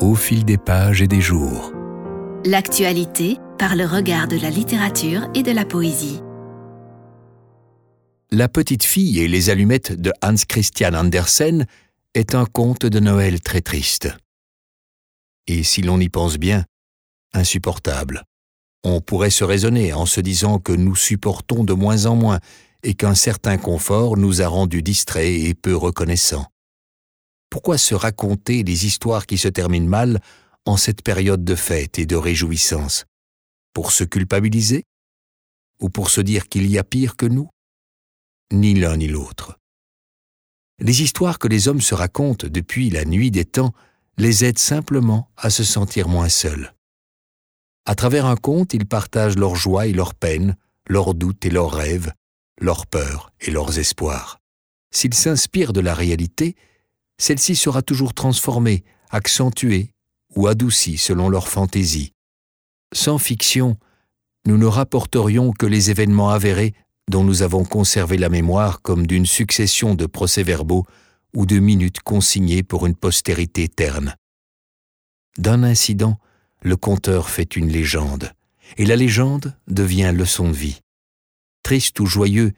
au fil des pages et des jours. L'actualité par le regard de la littérature et de la poésie. La petite fille et les allumettes de Hans Christian Andersen est un conte de Noël très triste. Et si l'on y pense bien, insupportable. On pourrait se raisonner en se disant que nous supportons de moins en moins et qu'un certain confort nous a rendus distraits et peu reconnaissants. Pourquoi se raconter les histoires qui se terminent mal en cette période de fête et de réjouissance? Pour se culpabiliser? Ou pour se dire qu'il y a pire que nous? Ni l'un ni l'autre. Les histoires que les hommes se racontent depuis la nuit des temps les aident simplement à se sentir moins seuls. À travers un conte, ils partagent leurs joies et leurs peines, leurs doutes et leurs rêves, leurs peurs et leurs espoirs. S'ils s'inspirent de la réalité, celle-ci sera toujours transformée, accentuée ou adoucie selon leur fantaisie. Sans fiction, nous ne rapporterions que les événements avérés dont nous avons conservé la mémoire comme d'une succession de procès-verbaux ou de minutes consignées pour une postérité terne. D'un incident, le conteur fait une légende, et la légende devient leçon de vie. Triste ou joyeux,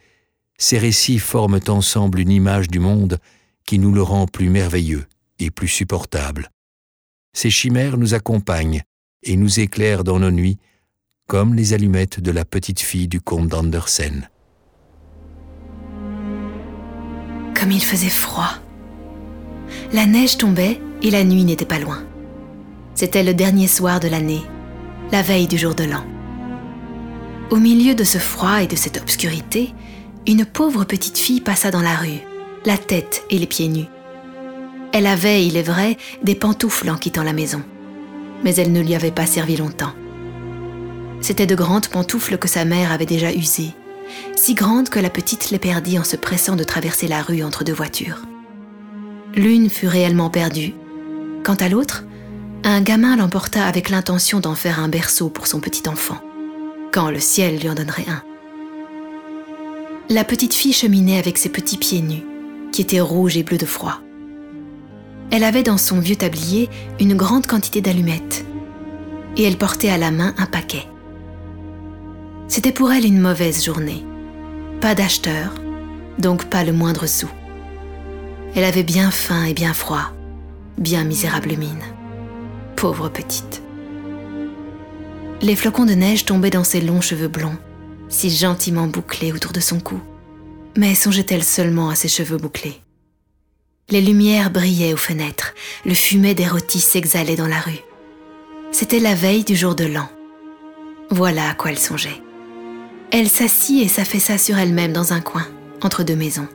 ces récits forment ensemble une image du monde qui nous le rend plus merveilleux et plus supportable. Ces chimères nous accompagnent et nous éclairent dans nos nuits, comme les allumettes de la petite fille du comte d'Andersen. Comme il faisait froid. La neige tombait et la nuit n'était pas loin. C'était le dernier soir de l'année, la veille du jour de l'an. Au milieu de ce froid et de cette obscurité, une pauvre petite fille passa dans la rue, la tête et les pieds nus. Elle avait, il est vrai, des pantoufles en quittant la maison, mais elles ne lui avaient pas servi longtemps. C'étaient de grandes pantoufles que sa mère avait déjà usées, si grandes que la petite les perdit en se pressant de traverser la rue entre deux voitures. L'une fut réellement perdue. Quant à l'autre, un gamin l'emporta avec l'intention d'en faire un berceau pour son petit enfant, quand le ciel lui en donnerait un. La petite fille cheminait avec ses petits pieds nus, qui étaient rouges et bleus de froid. Elle avait dans son vieux tablier une grande quantité d'allumettes, et elle portait à la main un paquet. C'était pour elle une mauvaise journée. Pas d'acheteur, donc pas le moindre sou. Elle avait bien faim et bien froid, bien misérable mine. Pauvre petite. Les flocons de neige tombaient dans ses longs cheveux blonds, si gentiment bouclés autour de son cou. Mais songeait-elle seulement à ses cheveux bouclés Les lumières brillaient aux fenêtres, le fumet des rôtis s'exhalait dans la rue. C'était la veille du jour de l'an. Voilà à quoi elle songeait. Elle s'assit et s'affaissa sur elle-même dans un coin, entre deux maisons.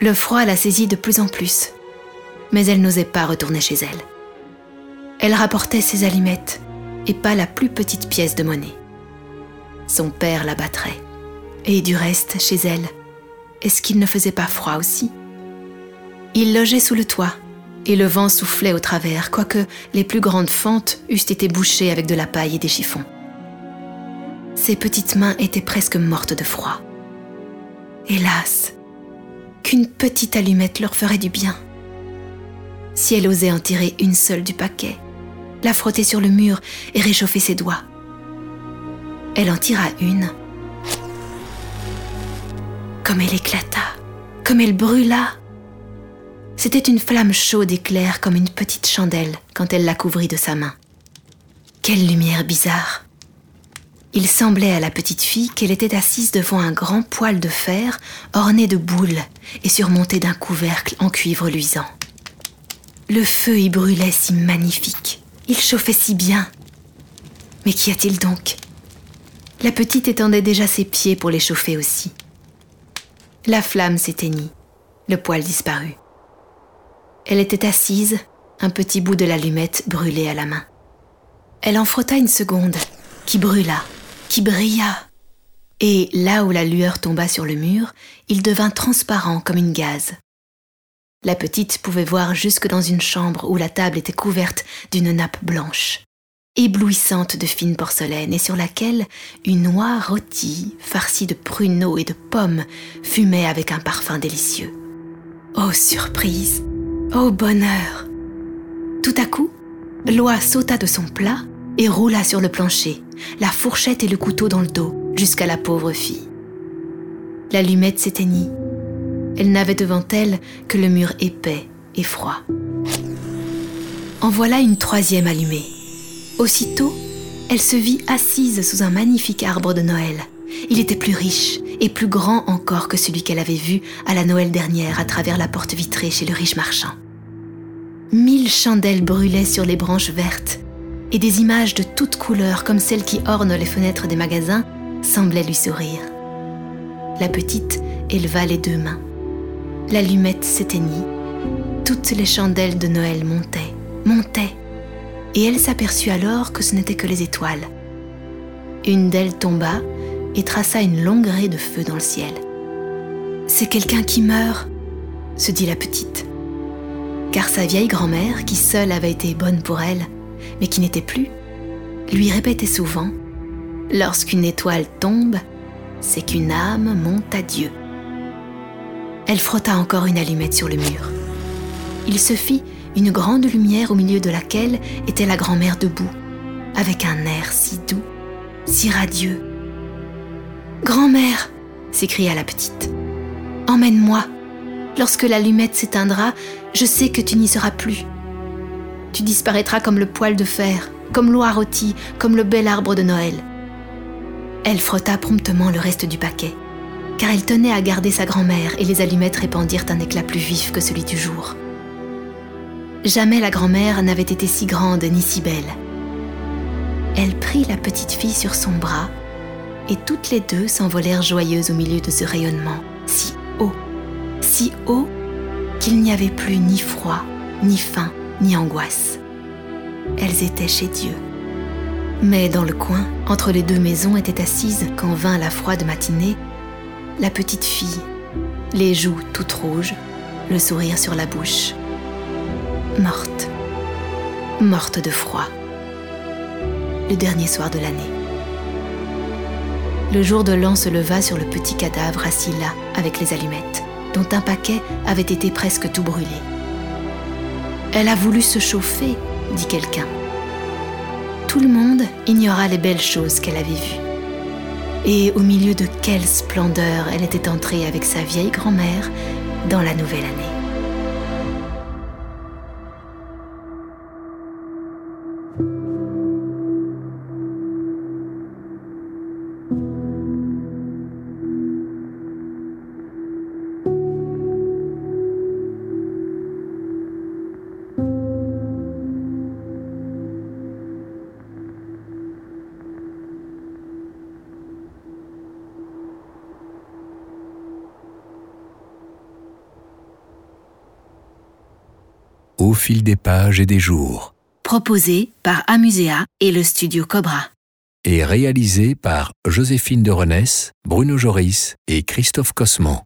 Le froid la saisit de plus en plus, mais elle n'osait pas retourner chez elle. Elle rapportait ses allumettes et pas la plus petite pièce de monnaie. Son père la battrait. Et du reste, chez elle, est-ce qu'il ne faisait pas froid aussi Il logeait sous le toit, et le vent soufflait au travers, quoique les plus grandes fentes eussent été bouchées avec de la paille et des chiffons. Ses petites mains étaient presque mortes de froid. Hélas, qu'une petite allumette leur ferait du bien. Si elle osait en tirer une seule du paquet, la frotter sur le mur et réchauffer ses doigts. Elle en tira une. Comme elle éclata, comme elle brûla. C'était une flamme chaude et claire comme une petite chandelle quand elle la couvrit de sa main. Quelle lumière bizarre il semblait à la petite fille qu'elle était assise devant un grand poêle de fer orné de boules et surmonté d'un couvercle en cuivre luisant. Le feu y brûlait si magnifique, il chauffait si bien. Mais qu'y a-t-il donc? La petite étendait déjà ses pieds pour les chauffer aussi. La flamme s'éteignit, le poêle disparut. Elle était assise, un petit bout de l'allumette brûlé à la main. Elle en frotta une seconde, qui brûla, qui brilla. Et là où la lueur tomba sur le mur, il devint transparent comme une gaze. La petite pouvait voir jusque dans une chambre où la table était couverte d'une nappe blanche, éblouissante de fine porcelaine et sur laquelle une noix rôtie, farcie de pruneaux et de pommes, fumait avec un parfum délicieux. Oh surprise Oh bonheur Tout à coup, Loa sauta de son plat et roula sur le plancher, la fourchette et le couteau dans le dos, jusqu'à la pauvre fille. L'allumette s'éteignit. Elle n'avait devant elle que le mur épais et froid. En voilà une troisième allumée. Aussitôt, elle se vit assise sous un magnifique arbre de Noël. Il était plus riche et plus grand encore que celui qu'elle avait vu à la Noël dernière à travers la porte vitrée chez le riche marchand. Mille chandelles brûlaient sur les branches vertes et des images de toutes couleurs comme celles qui ornent les fenêtres des magasins semblaient lui sourire. La petite éleva les deux mains. L'allumette s'éteignit. Toutes les chandelles de Noël montaient, montaient, et elle s'aperçut alors que ce n'étaient que les étoiles. Une d'elles tomba et traça une longue raie de feu dans le ciel. C'est quelqu'un qui meurt, se dit la petite. Car sa vieille grand-mère, qui seule avait été bonne pour elle, mais qui n'était plus, lui répétait souvent Lorsqu'une étoile tombe, c'est qu'une âme monte à Dieu. Elle frotta encore une allumette sur le mur. Il se fit une grande lumière au milieu de laquelle était la grand-mère debout, avec un air si doux, si radieux. Grand-mère, s'écria la petite, emmène-moi. Lorsque l'allumette s'éteindra, je sais que tu n'y seras plus. Tu disparaîtras comme le poil de fer, comme l'eau rôtie, comme le bel arbre de Noël. Elle frotta promptement le reste du paquet, car elle tenait à garder sa grand-mère et les allumettes répandirent un éclat plus vif que celui du jour. Jamais la grand-mère n'avait été si grande ni si belle. Elle prit la petite fille sur son bras et toutes les deux s'envolèrent joyeuses au milieu de ce rayonnement, si haut, si haut qu'il n'y avait plus ni froid, ni faim, ni angoisse. Elles étaient chez Dieu. Mais dans le coin, entre les deux maisons, était assise, quand vint la froide matinée, la petite fille, les joues toutes rouges, le sourire sur la bouche. Morte. Morte de froid. Le dernier soir de l'année. Le jour de l'an se leva sur le petit cadavre assis là, avec les allumettes, dont un paquet avait été presque tout brûlé. Elle a voulu se chauffer, dit quelqu'un tout le monde ignora les belles choses qu'elle avait vues. Et au milieu de quelle splendeur elle était entrée avec sa vieille grand-mère dans la nouvelle année. Au fil des pages et des jours. Proposé par Amusea et le studio Cobra. Et réalisé par Joséphine de Renesse, Bruno Joris et Christophe Cosman.